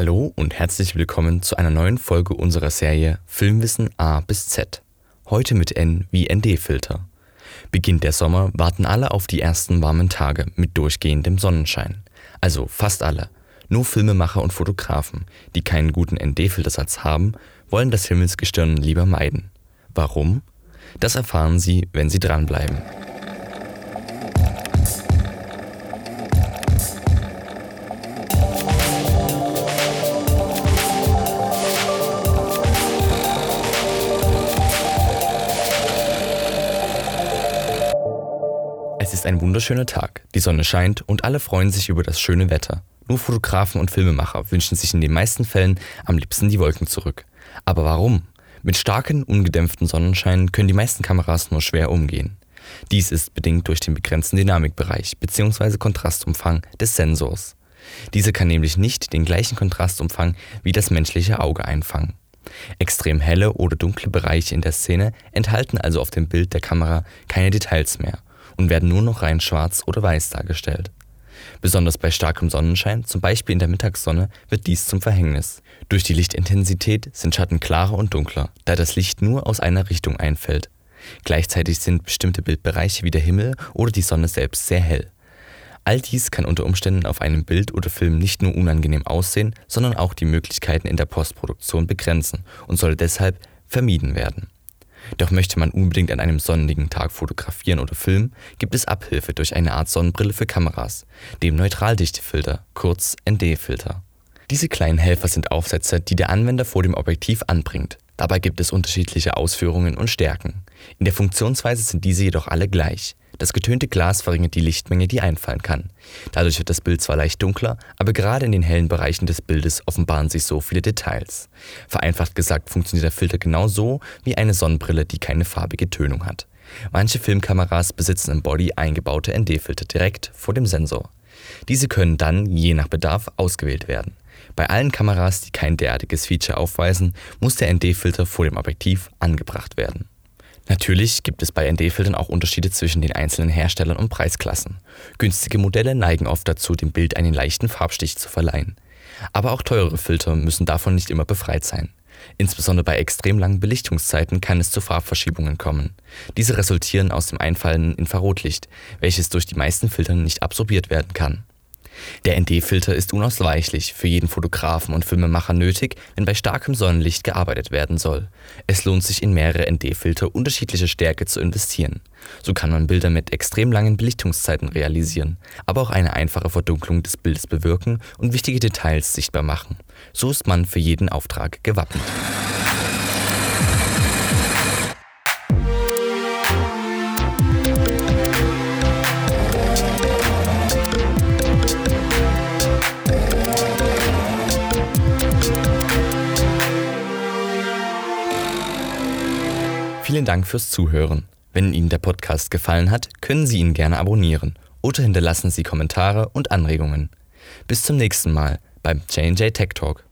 Hallo und herzlich willkommen zu einer neuen Folge unserer Serie Filmwissen A bis Z. Heute mit N wie ND-Filter. Beginnt der Sommer, warten alle auf die ersten warmen Tage mit durchgehendem Sonnenschein. Also fast alle. Nur Filmemacher und Fotografen, die keinen guten ND-Filtersatz haben, wollen das Himmelsgestirn lieber meiden. Warum? Das erfahren Sie, wenn Sie dranbleiben. Ist ein wunderschöner Tag, die Sonne scheint und alle freuen sich über das schöne Wetter. Nur Fotografen und Filmemacher wünschen sich in den meisten Fällen am liebsten die Wolken zurück. Aber warum? Mit starken, ungedämpften Sonnenschein können die meisten Kameras nur schwer umgehen. Dies ist bedingt durch den begrenzten Dynamikbereich bzw. Kontrastumfang des Sensors. Dieser kann nämlich nicht den gleichen Kontrastumfang wie das menschliche Auge einfangen. Extrem helle oder dunkle Bereiche in der Szene enthalten also auf dem Bild der Kamera keine Details mehr und werden nur noch rein schwarz oder weiß dargestellt. Besonders bei starkem Sonnenschein, zum Beispiel in der Mittagssonne, wird dies zum Verhängnis. Durch die Lichtintensität sind Schatten klarer und dunkler, da das Licht nur aus einer Richtung einfällt. Gleichzeitig sind bestimmte Bildbereiche wie der Himmel oder die Sonne selbst sehr hell. All dies kann unter Umständen auf einem Bild oder Film nicht nur unangenehm aussehen, sondern auch die Möglichkeiten in der Postproduktion begrenzen und soll deshalb vermieden werden. Doch möchte man unbedingt an einem sonnigen Tag fotografieren oder filmen, gibt es Abhilfe durch eine Art Sonnenbrille für Kameras, dem Neutraldichtefilter, kurz ND-Filter. Diese kleinen Helfer sind Aufsätze, die der Anwender vor dem Objektiv anbringt. Dabei gibt es unterschiedliche Ausführungen und Stärken. In der Funktionsweise sind diese jedoch alle gleich. Das getönte Glas verringert die Lichtmenge, die einfallen kann. Dadurch wird das Bild zwar leicht dunkler, aber gerade in den hellen Bereichen des Bildes offenbaren sich so viele Details. Vereinfacht gesagt funktioniert der Filter genau so wie eine Sonnenbrille, die keine farbige Tönung hat. Manche Filmkameras besitzen im Body eingebaute ND-Filter direkt vor dem Sensor. Diese können dann, je nach Bedarf, ausgewählt werden. Bei allen Kameras, die kein derartiges Feature aufweisen, muss der ND-Filter vor dem Objektiv angebracht werden. Natürlich gibt es bei ND-Filtern auch Unterschiede zwischen den einzelnen Herstellern und Preisklassen. Günstige Modelle neigen oft dazu, dem Bild einen leichten Farbstich zu verleihen. Aber auch teurere Filter müssen davon nicht immer befreit sein. Insbesondere bei extrem langen Belichtungszeiten kann es zu Farbverschiebungen kommen. Diese resultieren aus dem einfallenden Infrarotlicht, welches durch die meisten Filter nicht absorbiert werden kann. Der ND-Filter ist unausweichlich für jeden Fotografen und Filmemacher nötig, wenn bei starkem Sonnenlicht gearbeitet werden soll. Es lohnt sich in mehrere ND-Filter unterschiedlicher Stärke zu investieren. So kann man Bilder mit extrem langen Belichtungszeiten realisieren, aber auch eine einfache Verdunklung des Bildes bewirken und wichtige Details sichtbar machen. So ist man für jeden Auftrag gewappnet. Vielen Dank fürs Zuhören. Wenn Ihnen der Podcast gefallen hat, können Sie ihn gerne abonnieren oder hinterlassen Sie Kommentare und Anregungen. Bis zum nächsten Mal beim JJ Tech Talk.